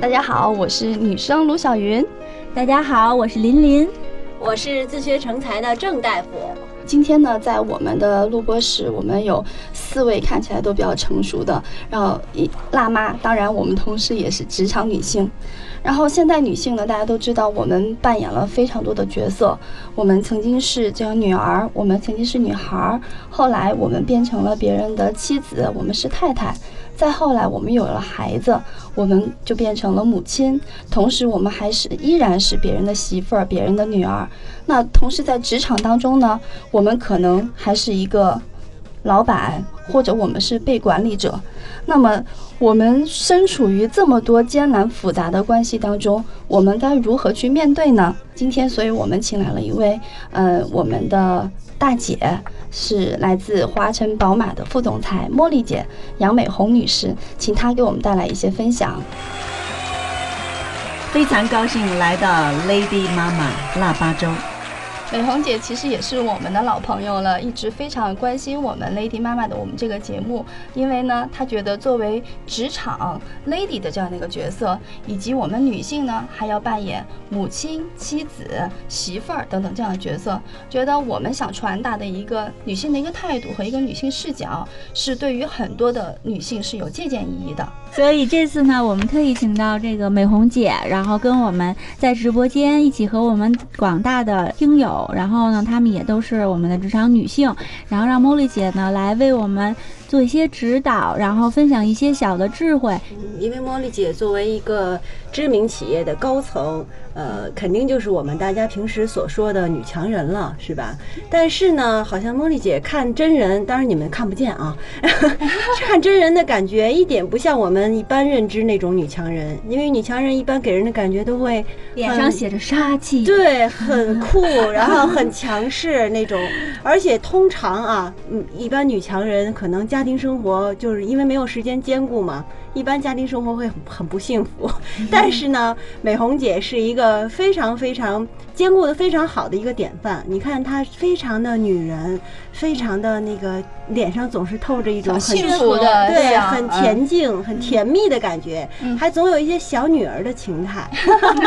大家好，我是女生卢小云。大家好，我是林林。我是自学成才的郑大夫。今天呢，在我们的录播室，我们有四位看起来都比较成熟的，然后一辣妈，当然我们同时也是职场女性。然后现代女性呢，大家都知道，我们扮演了非常多的角色。我们曾经是这个女儿，我们曾经是女孩儿，后来我们变成了别人的妻子，我们是太太。再后来，我们有了孩子，我们就变成了母亲，同时我们还是依然是别人的媳妇儿、别人的女儿。那同时在职场当中呢，我们可能还是一个老板，或者我们是被管理者。那么我们身处于这么多艰难复杂的关系当中，我们该如何去面对呢？今天，所以我们请来了一位，呃，我们的大姐。是来自华晨宝马的副总裁茉莉姐杨美红女士，请她给我们带来一些分享。非常高兴来到 Lady 妈妈腊八粥。美红姐其实也是我们的老朋友了，一直非常关心我们 Lady 妈妈的我们这个节目，因为呢，她觉得作为职场 Lady 的这样的一个角色，以及我们女性呢，还要扮演母亲、妻子、媳妇儿等等这样的角色，觉得我们想传达的一个女性的一个态度和一个女性视角，是对于很多的女性是有借鉴意义的。所以这次呢，我们特意请到这个美红姐，然后跟我们在直播间一起和我们广大的听友，然后呢，她们也都是我们的职场女性，然后让茉莉姐呢来为我们做一些指导，然后分享一些小的智慧。因为茉莉姐作为一个知名企业的高层，呃，肯定就是我们大家平时所说的女强人了，是吧？但是呢，好像茉莉姐看真人，当然你们看不见啊，看真人的感觉一点不像我们一般认知那种女强人，因为女强人一般给人的感觉都会脸上写着杀气，对，很酷，然后很强势那种，而且通常啊，嗯，一般女强人可能家庭生活就是因为没有时间兼顾嘛，一般家庭生活会很很不幸福。但是呢，美红姐是一个非常非常兼顾的非常好的一个典范。你看她非常的女人，非常的那个脸上总是透着一种很幸福的对，很恬静、很甜蜜的感觉，还总有一些小女儿的情态。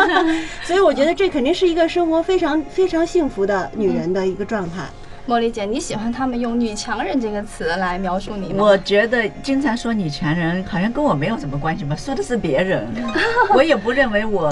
所以我觉得这肯定是一个生活非常非常幸福的女人的一个状态。茉莉姐，你喜欢他们用“女强人”这个词来描述你吗？我觉得经常说女强人，好像跟我没有什么关系吧，说的是别人。我也不认为我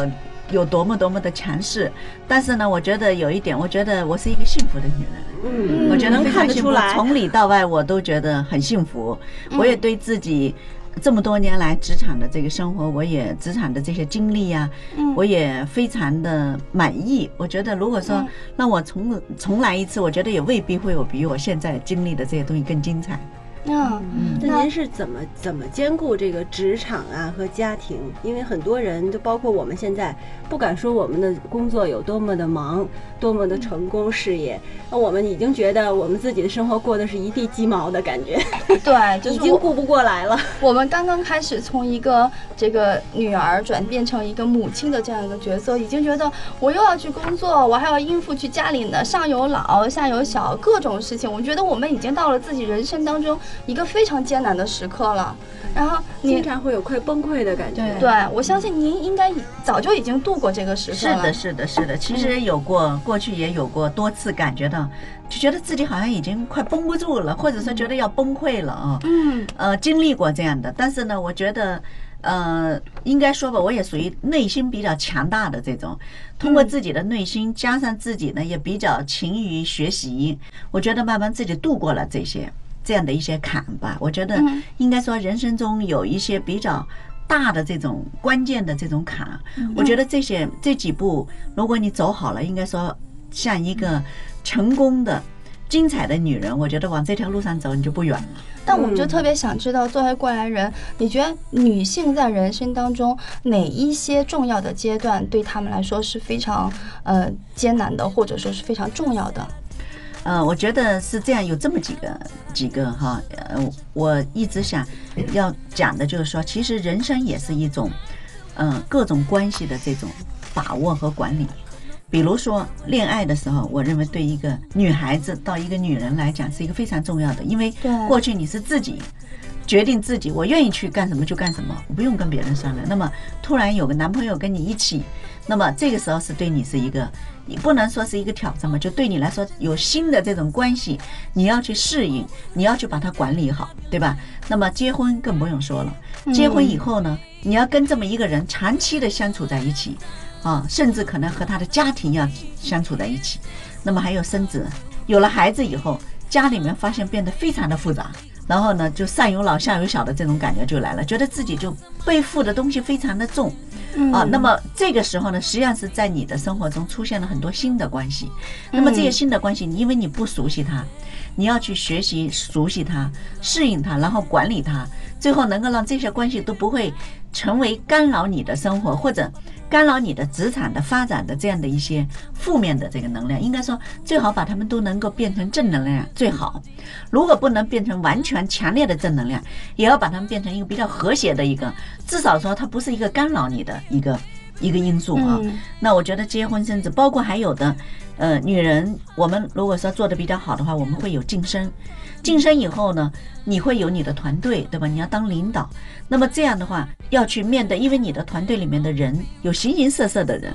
有多么多么的强势，但是呢，我觉得有一点，我觉得我是一个幸福的女人。嗯我觉得能看得出来，从里到外我都觉得很幸福。我也对自己这么多年来职场的这个生活，我也职场的这些经历呀、我也非常的满意。我觉得如果说让我重重来一次，我觉得也未必会有比我现在经历的这些东西更精彩。嗯，那您是怎么怎么兼顾这个职场啊和家庭？因为很多人，就包括我们现在，不敢说我们的工作有多么的忙，多么的成功事业，那我们已经觉得我们自己的生活过得是一地鸡毛的感觉，对，就已经顾不过来了。我们刚刚开始从一个这个女儿转变成一个母亲的这样一个角色，已经觉得我又要去工作，我还要应付去家里的上有老下有小各种事情。我觉得我们已经到了自己人生当中一个非常艰难的时刻了。然后经常会有快崩溃的感觉。对我相信您应该早就已经度过这个时刻了。是的，是的，是的。其实有过，过去也有过多次感觉到，就觉得自己好像已经快绷不住了，或者说觉得要崩溃了啊。嗯呃，经历过这样的，但是呢，我觉得，呃，应该说吧，我也属于内心比较强大的这种，通过自己的内心，加上自己呢也比较勤于学习，我觉得慢慢自己度过了这些这样的一些坎吧。我觉得嗯应该说人生中有一些比较。大的这种关键的这种坎，我觉得这些这几步，如果你走好了，应该说像一个成功的精彩的女人，我觉得往这条路上走，你就不远了。但我们就特别想知道，作为过来人，你觉得女性在人生当中哪一些重要的阶段对她们来说是非常呃艰难的，或者说是非常重要的？呃，我觉得是这样，有这么几个几个哈，呃，我一直想要讲的就是说，其实人生也是一种，嗯、各种关系的这种把握和管理。比如说恋爱的时候，我认为对一个女孩子到一个女人来讲是一个非常重要的，因为过去你是自己决定自己，我愿意去干什么就干什么，我不用跟别人商量。那么突然有个男朋友跟你一起，那么这个时候是对你是一个，你不能说是一个挑战嘛，就对你来说有新的这种关系，你要去适应，你要去把它管理好，对吧？那么结婚更不用说了，结婚以后呢，你要跟这么一个人长期的相处在一起，啊，甚至可能和他的家庭要相处在一起，那么还有生子，有了孩子以后，家里面发现变得非常的复杂。然后呢，就上有老下有小的这种感觉就来了，觉得自己就背负的东西非常的重，啊，那么这个时候呢，实际上是在你的生活中出现了很多新的关系，那么这些新的关系，你因为你不熟悉它，你要去学习熟悉它，适应它，然后管理它，最后能够让这些关系都不会成为干扰你的生活或者干扰你的职场的发展的这样的一些负面的这个能量，应该说最好把它们都能够变成正能量最好。如果不能变成完全强烈的正能量，也要把它们变成一个比较和谐的一个，至少说它不是一个干扰你的一个一个因素啊。嗯那我觉得结婚生子，包括还有的，呃，女人，我们如果说做的比较好的话，我们会有晋升。晋升以后呢，你会有你的团队，对吧？你要当领导，那么这样的话要去面对，因为你的团队里面的人有形形色色的人，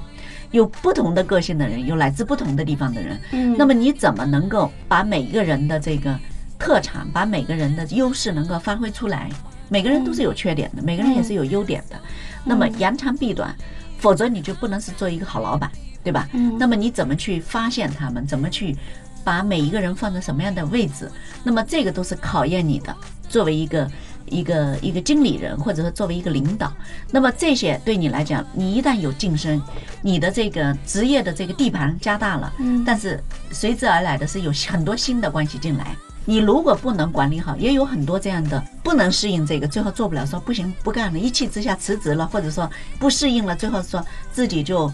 有不同的个性的人，有来自不同的地方的人。嗯那么你怎么能够把每一个人的这个特长，把每个人的优势能够发挥出来？每个人都是有缺点的，每个人也是有优点的。那么扬长避短，否则你就不能是做一个好老板，对吧？嗯那么你怎么去发现他们？怎么去把每一个人放在什么样的位置？那么这个都是考验你的，作为一个。一个一个经理人，或者说作为一个领导，那么这些对你来讲，你一旦有晋升，你的这个职业的这个地盘加大了，嗯但是随之而来的是有很多新的关系进来。你如果不能管理好，也有很多这样的不能适应这个，最后做不了，说不行不干了，一气之下辞职了，或者说不适应了，最后说自己就，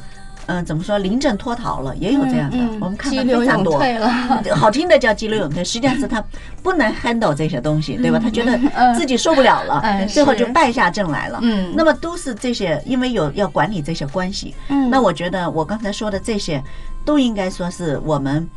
嗯、怎么说临阵脱逃了，也有这样的，嗯我们看到非常多。好听的叫激流勇退，实际上是他不能 handle 这些东西，对吧？他觉得自己受不了了，嗯 最后就败下阵来了。嗯那么都是这些，因为有要管理这些关系。嗯那我觉得我刚才说的这些，都应该说是我们，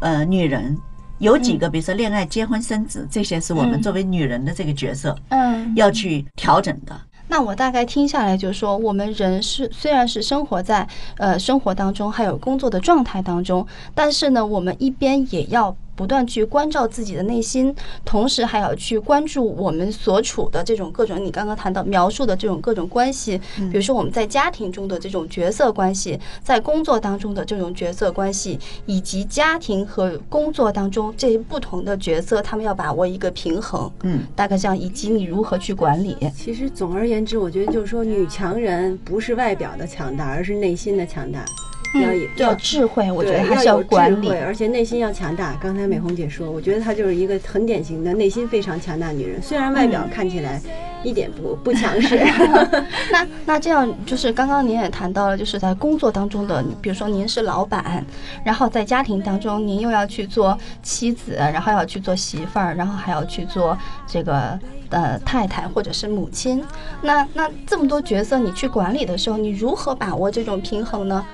呃，女人有几个，比如说恋爱、结婚、生子，这些是我们嗯作为女人的这个角色嗯，要去调整的。那我大概听下来就是说，我们人是虽然是生活在呃生活当中，还有工作的状态当中，但是呢，我们一边也要不断去关照自己的内心，同时还要去关注我们所处的这种各种你刚刚谈到描述的这种各种关系，比如说我们在家庭中的这种角色关系，在工作当中的这种角色关系，以及家庭和工作当中这些不同的角色，他们要把握一个平衡，嗯，大概这样，以及你如何去管理。其实总而言之，我觉得就是说，女强人不是外表的强大，而是内心的强大。要要智慧，我觉得还是要有管理，。而且内心要强大。刚才美红姐说，我觉得她就是一个很典型的内心非常强大女人，虽然外表嗯看起来一点不不强势。那那这样就是刚刚您也谈到了，就是在工作当中的，比如说您是老板，然后在家庭当中您又要去做妻子，然后要去做媳妇儿，然后还要去做这个呃太太或者是母亲。那那这么多角色你去管理的时候，你如何把握这种平衡呢？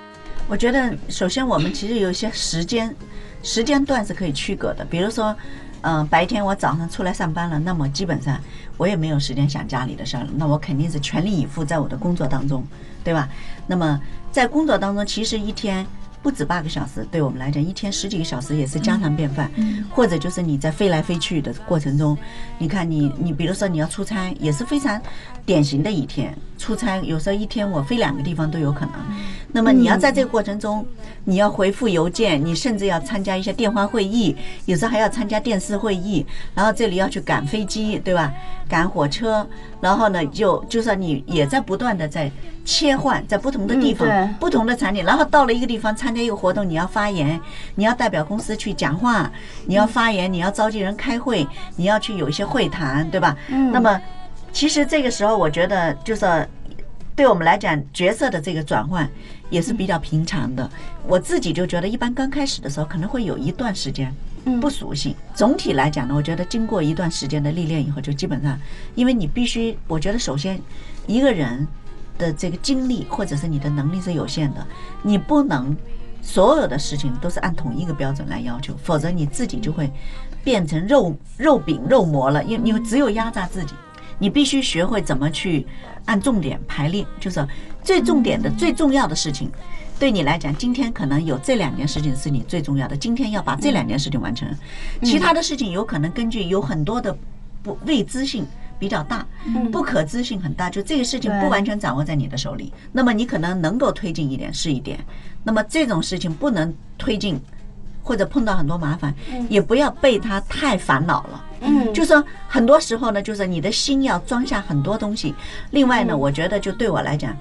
我觉得首先我们其实有一些时间时间段是可以区隔的，比如说，嗯、白天我早上出来上班了，那么基本上我也没有时间想家里的事儿了，那我肯定是全力以赴在我的工作当中，对吧？那么在工作当中，其实一天。不止八个小时，对我们来讲，一天十几个小时也是家常便饭。或者就是你在飞来飞去的过程中，你看你你比如说你要出差，也是非常典型的一天。出差有时候一天我飞两个地方都有可能。那么你要在这个过程中，你要回复邮件，你甚至要参加一些电话会议，有时候还要参加电视会议，然后这里要去赶飞机，对吧？赶火车，然后呢，就就算你也在不断的在切换，在不同的地方、嗯不同的场景，然后到了一个地方参加加一个活动，你要发言，你要代表公司去讲话，你要发言，你要召集人开会，你要去有一些会谈，对吧？嗯那么其实这个时候，我觉得就是对我们来讲，角色的这个转换也是比较平常的。我自己就觉得，一般刚开始的时候可能会有一段时间嗯不熟悉。总体来讲呢，我觉得经过一段时间的历练以后，就基本上，因为你必须，我觉得首先一个人的这个精力或者是你的能力是有限的，你不能所有的事情都是按同一个标准来要求，否则你自己就会变成肉肉饼肉馍了，因为你只有压榨自己。你必须学会怎么去按重点排列，就是最重点的、最重要的事情，对你来讲，今天可能有这两件事情是你最重要的，今天要把这两件事情完成，其他的事情有可能根据有很多的不未知性。比较大，不可知性很大，就这个事情不完全掌握在你的手里，那么你可能能够推进一点是一点，那么这种事情不能推进，或者碰到很多麻烦，也不要被它太烦恼了。嗯就说很多时候呢，就是你的心要装下很多东西。另外呢，我觉得就对我来讲，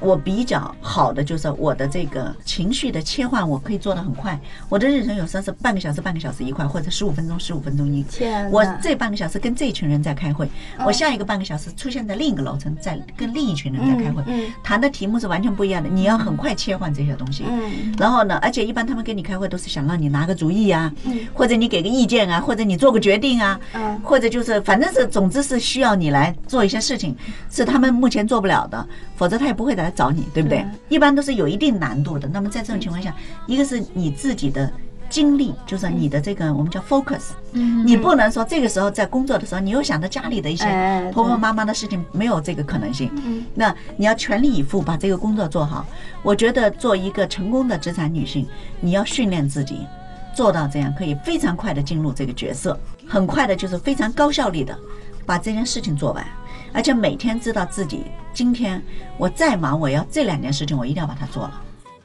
我比较好的就是我的这个情绪的切换，我可以做得很快。我的日程有时候是半个小时、半个小时一块，或者十五分钟、十五分钟一。天我这半个小时跟这群人在开会，我下一个半个小时出现在另一个楼层，在跟另一群人在开会谈的题目是完全不一样的。你要很快切换这些东西。嗯然后呢，而且一般他们跟你开会都是想让你拿个主意啊，嗯或者你给个意见啊，或者你做个决定啊，嗯或者就是反正是总之是需要你来做一些事情，是他们目前做不了的，否则他也不会来找你，对不对？一般都是有一定难度的。那么在这种情况下，一个是你自己的。精力就是你的这个我们叫 focus，嗯你不能说这个时候在工作的时候，你又想着家里的一些哎婆婆妈妈的事情，没有这个可能性。嗯那你要全力以赴把这个工作做好。我觉得做一个成功的职场女性，你要训练自己，做到这样可以非常快的进入这个角色，很快的就是非常高效率的把这件事情做完，而且每天知道自己今天我再忙，我要这两件事情我一定要把它做了。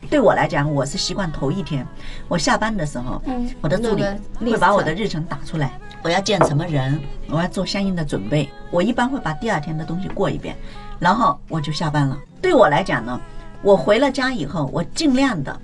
对我来讲，我是习惯头一天，我下班的时候，嗯我的助理会把我的日程打出来，我要见什么人，我要做相应的准备。我一般会把第二天的东西过一遍，然后我就下班了。对我来讲呢，我回了家以后，我尽量的。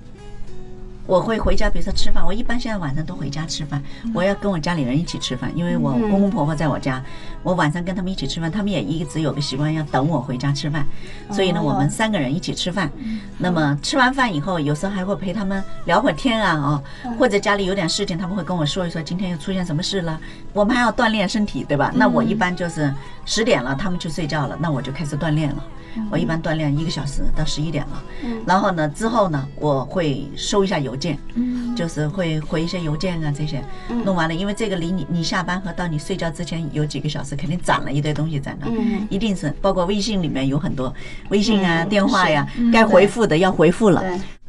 我会回家，比如说吃饭，我一般现在晚上都回家吃饭。我要跟我家里人一起吃饭，因为我公公婆婆在我家，我晚上跟他们一起吃饭，他们也一直有个习惯要等我回家吃饭，所以呢，我们三个人一起吃饭。那么吃完饭以后，有时候还会陪他们聊会儿天啊，哦，或者家里有点事情，他们会跟我说一说今天又出现什么事了。我们还要锻炼身体，对吧？那我一般就是十点了，他们去睡觉了，那我就开始锻炼了。我一般锻炼一个小时到十一点了，然后呢，之后呢，我会收一下邮件，就是会回一些邮件啊这些，弄完了，因为这个离你你下班和到你睡觉之前有几个小时，肯定攒了一堆东西在那，嗯。一定是包括微信里面有很多微信啊、嗯。电话呀，该回复的要回复了。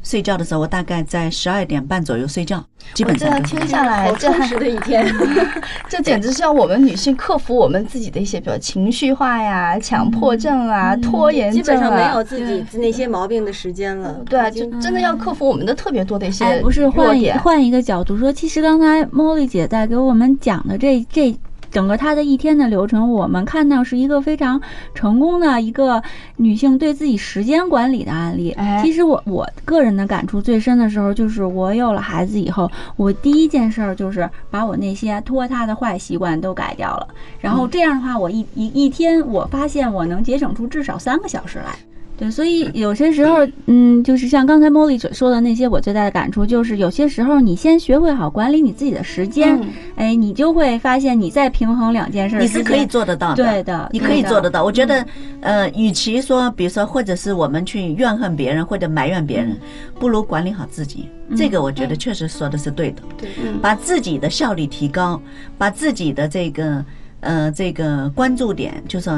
对，睡觉的时候，我大概在十二点半左右睡觉，基我本这样听上都是。下来，这充实的一天。这简直是要我们女性克服我们自己的一些，比如情绪化呀、强迫症啊、拖延基症啊，本上没有自己那些毛病的时间了。对啊，就真的要克服我们的特别多的一些哎，不是弱换。换一个角度说，其实刚才茉莉姐在给我们讲的这这整个她的一天的流程，我们看到是一个非常成功的一个女性对自己时间管理的案例。哎其实我我个人的感触最深的时候，就是我有了孩子以后，我第一件事儿就是把我那些拖沓的坏习惯都改掉了。然后这样的话，我一一一天，我发现我能节省出至少三个小时来。对，所以有些时候，嗯，就是像刚才茉莉所说的那些，我最大的感触就是，有些时候你先学会好管理你自己的时间，嗯哎，你就会发现你在平衡两件事你是可以做得到的，对的你可以做得到。我觉得，呃，与其说，比如说，或者是我们去怨恨别人或者埋怨别人，不如管理好自己。这个我觉得确实说的是对的，嗯把自己的效率提高，把自己的这个呃这个关注点，就是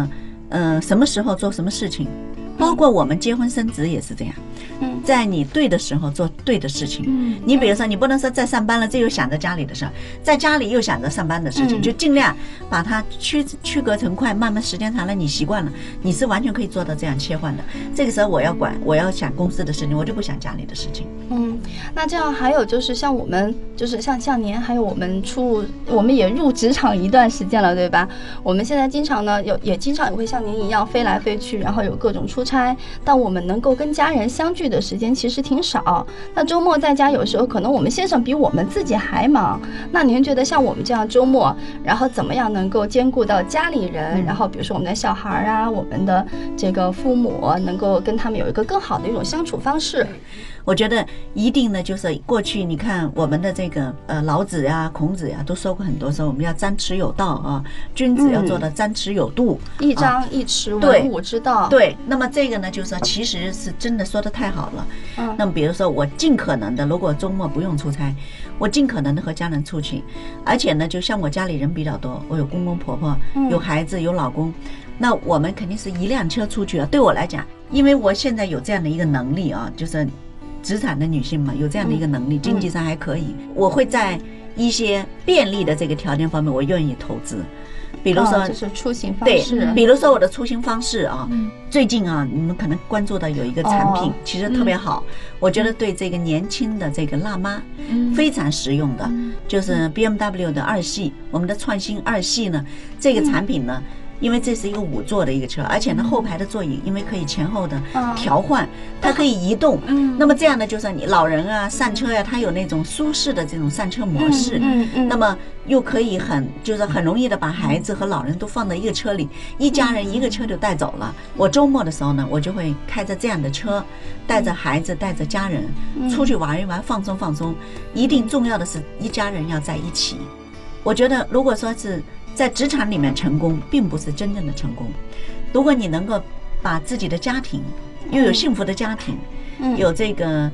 呃什么时候做什么事情，包括我们结婚生子也是这样。嗯在你对的时候做对的事情。嗯你比如说，你不能说在上班了，这又想着家里的事儿，在家里又想着上班的事情，嗯就尽量把它区区隔成块，慢慢时间长了，你习惯了，你是完全可以做到这样切换的。这个时候我要管，我要想公司的事情，我就不想家里的事情。嗯，那这样还有就是像我们，就是像像您，还有我们出，我们也入职场一段时间了，对吧？我们现在经常呢，有也经常也会像您一样飞来飞去，然后有各种出差。开，但我们能够跟家人相聚的时间其实挺少。那周末在家有时候可能我们先生比我们自己还忙。那您觉得像我们这样周末，然后怎么样能够兼顾到家里人，然后比如说我们的小孩儿啊，我们的这个父母，能够跟他们有一个更好的一种相处方式？我觉得一定呢，就是过去你看我们的这个呃老子呀、孔子呀都说过很多说我们要张弛有道啊，君子要做到张弛有度，一啊张一弛，对文武之道。，对，那么这个呢，就是说其实是真的说的太好了。嗯那么比如说我尽可能的，如果周末不用出差，我尽可能的和家人出去，而且呢，就像我家里人比较多，我有公公婆婆，嗯有孩子，有老公，那我们肯定是一辆车出去啊。对我来讲，因为我现在有这样的一个能力啊，就是职场的女性嘛，有这样的一个能力，嗯经济上还可以，我会在一些便利的这个条件方面，我愿意投资，比如说哦就是出行方对式，，比如说我的出行方式啊，最近啊，你们可能关注到有一个产品哦，其实特别好，我觉得对这个年轻的这个辣妈嗯非常实用的，就是 BMW 的二系，我们的创新二系呢，这个产品呢。因为这是一个五座的一个车，而且呢后排的座椅因为可以前后的嗯调换，它可以移动。嗯那么这样呢，就是你老人啊上车呀、它有那种舒适的这种上车模式。嗯嗯，那么又可以很就是很容易的把孩子和老人都放在一个车里，一家人一个车就带走了。我周末的时候呢，我就会开着这样的车，带着孩子带着家人出去玩一玩，放松放松。一定重要的是一家人要在一起。我觉得如果说是在职场里面成功，并不是真正的成功。如果你能够把自己的家庭又有幸福的家庭，嗯有这个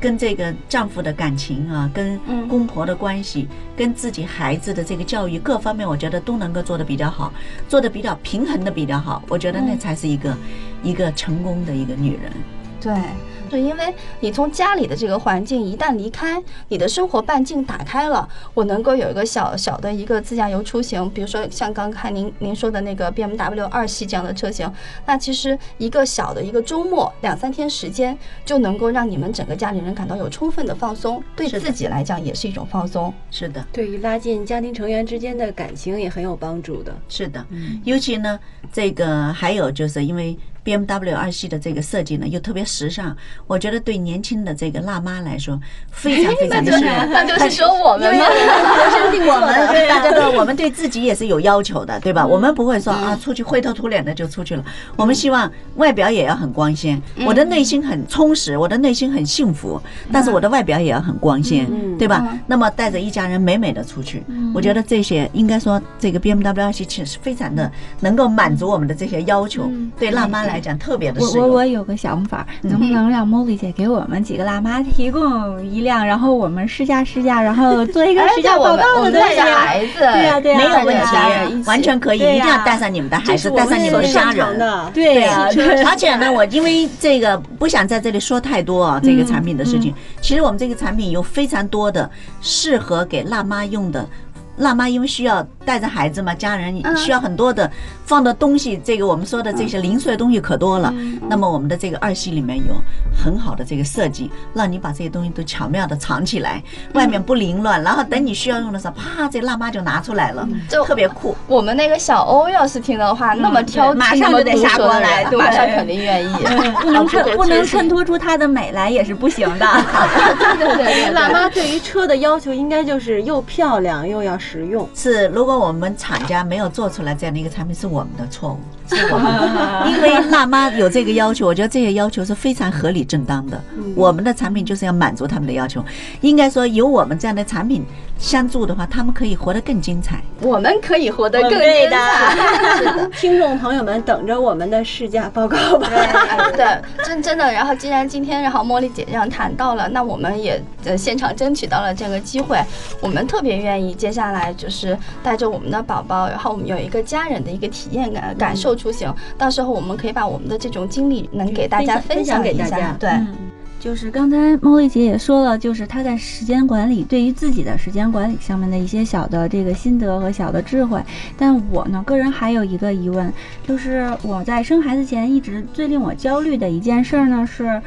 跟这个丈夫的感情啊，跟嗯公婆的关系，跟自己孩子的这个教育各方面，我觉得都能够做得比较好，做得比较平衡的比较好。我觉得那嗯才是一个一个成功的一个女人。对，是因为你从家里的这个环境一旦离开，你的生活半径打开了，我能够有一个小小的一个自驾游出行，比如说像刚看您您说的那个 BMW 二系这样的车型，那其实一个小的一个周末两三天时间，就能够让你们整个家里人感到有充分的放松，对自己来讲也是一种放松。是的，对于拉近家庭成员之间的感情也很有帮助的。是的，嗯尤其呢，这个还有就是因为 BMW 二系的这个设计呢，又特别时尚，我觉得对年轻的这个辣妈来说非常非常的适用。那就 是说我们吗？我们大家都，我们对自己也是有要求的，对吧？我们不会说啊，出去灰头土脸的就出去了。我们希望外表也要很光鲜，我的内心很充实，我的内心很幸福，但是我的外表也要很光鲜，对吧？那么带着一家人美美的出去，我觉得这些应该说这个 BMW 二系其实非常的能够满足我们的这些要求，对辣妈来讲特别的我适用。我我有个想法，能不能让 Molly 姐给我们几个辣妈提供一辆，然后我们试驾试驾，然后做一个试驾报告我们带？孩子，对呀对呀没有问题，起完全可以，一定要带上你们的孩子，带上你们的家人。的。对呀、对而且呢，我因为这个不想在这里说太多啊，这个产品的事情。其实我们这个产品有非常多的适合给辣妈用的。辣妈因为需要带着孩子嘛，家人需要很多的放的东西，这个我们说的这些零碎的东西可多了。那么我们的这个二系里面有很好的这个设计，让你把这些东西都巧妙的藏起来，外面不凌乱，然后等你需要用的时候，啪，这辣妈就拿出来了，就特别酷。我们那个小欧要是听的话，那么挑剔，马上就得杀过来对。马上肯定愿意，不能衬 不能衬衬托出它的美来也是不行的。对对对，辣妈对于车的要求应该就是又漂亮又要实用。是，如果我们厂家没有做出来这样的一个产品，是我们的错误，是我们，因为辣妈有这个要求，我觉得这些要求是非常合理正当的。我们的产品就是要满足他们的要求，应该说有我们这样的产品相助的话，他们可以活得更精彩。我们可以活得更对精彩。是的。听众朋友们，等着我们的试驾报告吧。对，真真的。然后，既然今天然后茉莉姐这样谈到了，那我们也呃现场争取到了这个机会，我们特别愿意接下来就是带着我们的宝宝，然后我们有一个家人的一个体验感感受出行，到时候我们可以把我们的这种经历能给大家分享给大家。对，嗯就是刚才茉莉姐也说了，就是她在时间管理，对于自己的时间管理上面的一些小的这个心得和小的智慧。但我呢，个人还有一个疑问，就是我在生孩子前一直最令我焦虑的一件事儿呢是。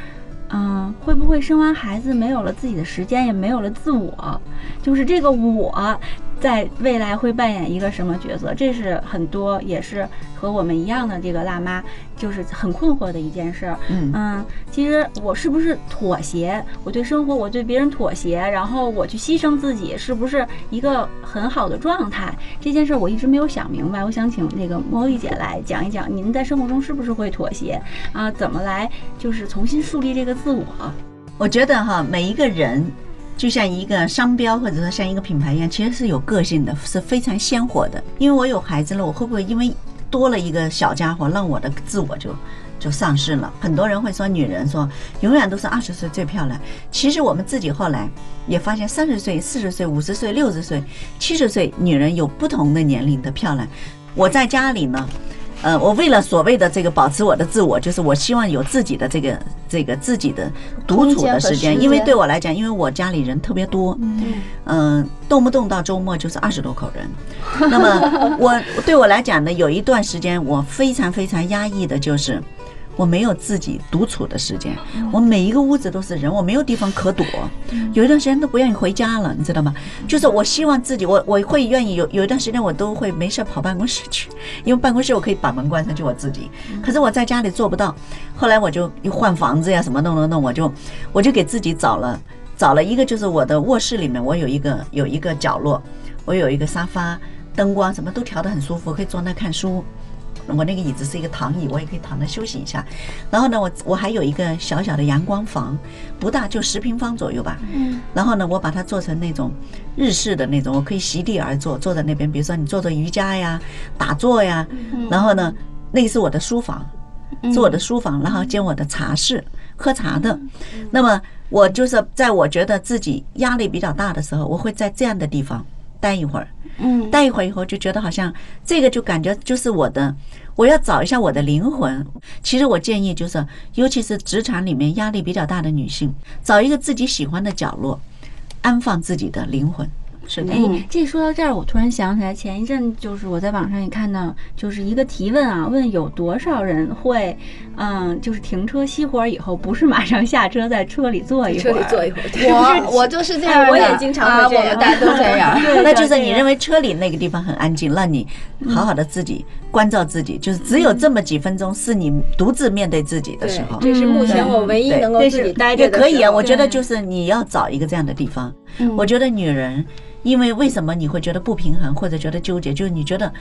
嗯，会不会生完孩子没有了自己的时间，也没有了自我？就是这个我在未来会扮演一个什么角色？这是很多也是和我们一样的这个辣妈，就是很困惑的一件事儿。嗯嗯，其实我是不是妥协？我对生活，我对别人妥协，然后我去牺牲自己，是不是一个很好的状态？这件事儿我一直没有想明白。我想请那个茉莉姐来讲一讲，您在生活中是不是会妥协啊？怎么来就是重新树立这个自我？我觉得哈，每一个人就像一个商标或者说像一个品牌一样，其实是有个性的，是非常鲜活的。因为我有孩子了，我会不会因为多了一个小家伙，让我的自我就就丧失了？很多人会说，女人说永远都是二十岁最漂亮。其实我们自己后来也发现，三十岁、四十岁、五十岁、六十岁、七十岁，女人有不同的年龄的漂亮。我在家里呢。呃，我为了所谓的这个保持我的自我，就是我希望有自己的这个这个自己的独处的时间，因为对我来讲，因为我家里人特别多，嗯、动不动到周末就是二十多口人。那么我 对我来讲呢，有一段时间我非常非常压抑的，就是我没有自己独处的时间，我每一个屋子都是人，我没有地方可躲。有一段时间都不愿意回家了，你知道吗？就是我希望自己，我我会愿意有有一段时间我都会没事跑办公室去，因为办公室我可以把门关上就我自己，可是我在家里做不到。后来我就又换房子呀，什么弄弄弄，我就我就给自己找了找了一个，就是我的卧室里面我有一个有一个角落，我有一个沙发，灯光什么都调得很舒服，可以坐那看书。我那个椅子是一个躺椅，我也可以躺着休息一下。然后呢，我我还有一个小小的阳光房，不大，就十平方左右吧。嗯。然后呢，我把它做成那种日式的那种，我可以席地而坐，坐在那边。比如说你做做瑜伽呀、打坐呀。嗯然后呢，那个是我的书房，是我的书房，然后兼我的茶室，喝茶的。那么我就是在我觉得自己压力比较大的时候，我会在这样的地方待一会儿。嗯待一会儿以后就觉得好像这个就感觉就是我的，我要找一下我的灵魂。其实我建议就是，尤其是职场里面压力比较大的女性，找一个自己喜欢的角落，安放自己的灵魂。是的，哎，这说到这儿，我突然想起来，前一阵就是我在网上也看到，就是一个提问啊，问有多少人会，嗯，就是停车熄火以后，不是马上下车，在车里坐一会儿，车里坐一会儿，我我就是这样，我也经常会这样啊我们大家都这样。对那就是你认为车里那个地方很安静，让你好好的自己关照自己，就是只有这么几分钟是你独自面对自己的时候。这是目前我唯一能够自己待着的也可以啊，我觉得就是你要找一个这样的地方。嗯我觉得女人，因为为什么你会觉得不平衡或者觉得纠结，就是你觉得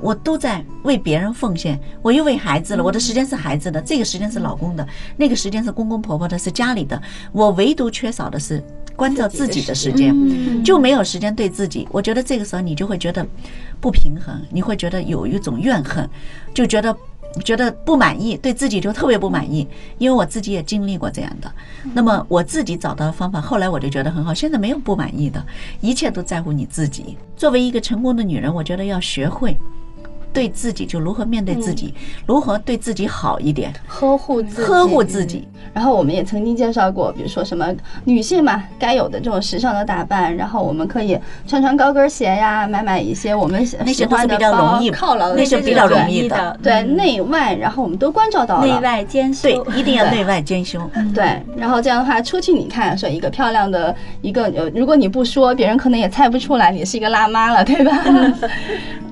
我都在为别人奉献，我又为孩子了，我的时间是孩子的，这个时间是老公的，那个时间是公公婆婆的，是家里的，我唯独缺少的是关照自己的时间。嗯就没有时间对自己。我觉得这个时候你就会觉得不平衡，你会觉得有一种怨恨，就觉得觉得不满意，对自己就特别不满意。因为我自己也经历过这样的，那么我自己找到的方法，后来我就觉得很好。现在没有不满意的，一切都在乎你自己。作为一个成功的女人，我觉得要学会。对自己就如何面对自己，如何对自己好一点，呵护自己，呵护自己。然后我们也曾经介绍过，比如说什么女性嘛，该有的这种时尚的打扮，然后我们可以穿穿高跟鞋呀，买买一些我们喜喜那些都是比较欢的包容易，犒劳的那些比较容易的。的，对内外，然后我们都关照到了。内外兼修，对，一定要内外兼修。对，然后这样的话，出去你看，说一个漂亮的一个，呃，如果你不说，别人可能也猜不出来你是一个辣妈了，对吧？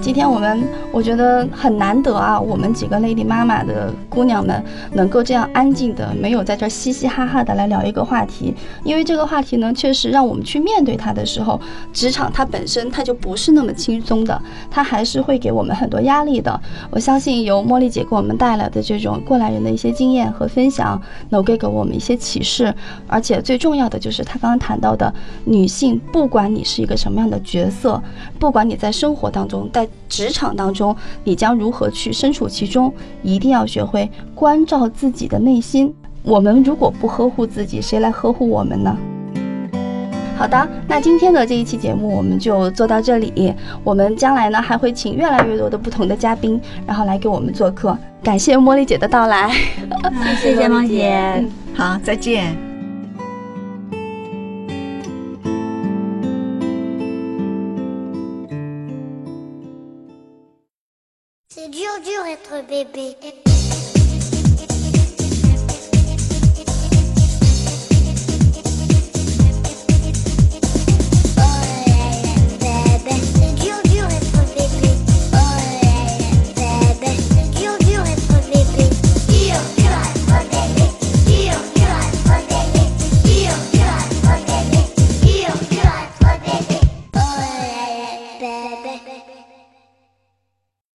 今天我们我觉得很难得啊，我们几个 Lady 妈妈的姑娘们能够这样安静的，没有在这嘻嘻哈哈的来聊一个话题，因为这个话题呢，确实让我们去面对它的时候，职场它本身它就不是那么轻松的，它还是会给我们很多压力的。我相信由茉莉姐给我们带来的这种过来人的一些经验和分享，能够给我们一些启示，而且最重要的就是她刚刚谈到的，女性不管你是一个什么样的角色，不管你在生活当中，在职场当中，你将如何去身处其中，一定要学会关照自己的内心。我们如果不呵护自己，谁来呵护我们呢？好的，那今天的这一期节目我们就做到这里。我们将来呢还会请越来越多的不同的嘉宾，然后来给我们做客。感谢茉莉姐的到来。谢谢萌姐。好，再见。Dur être bébé.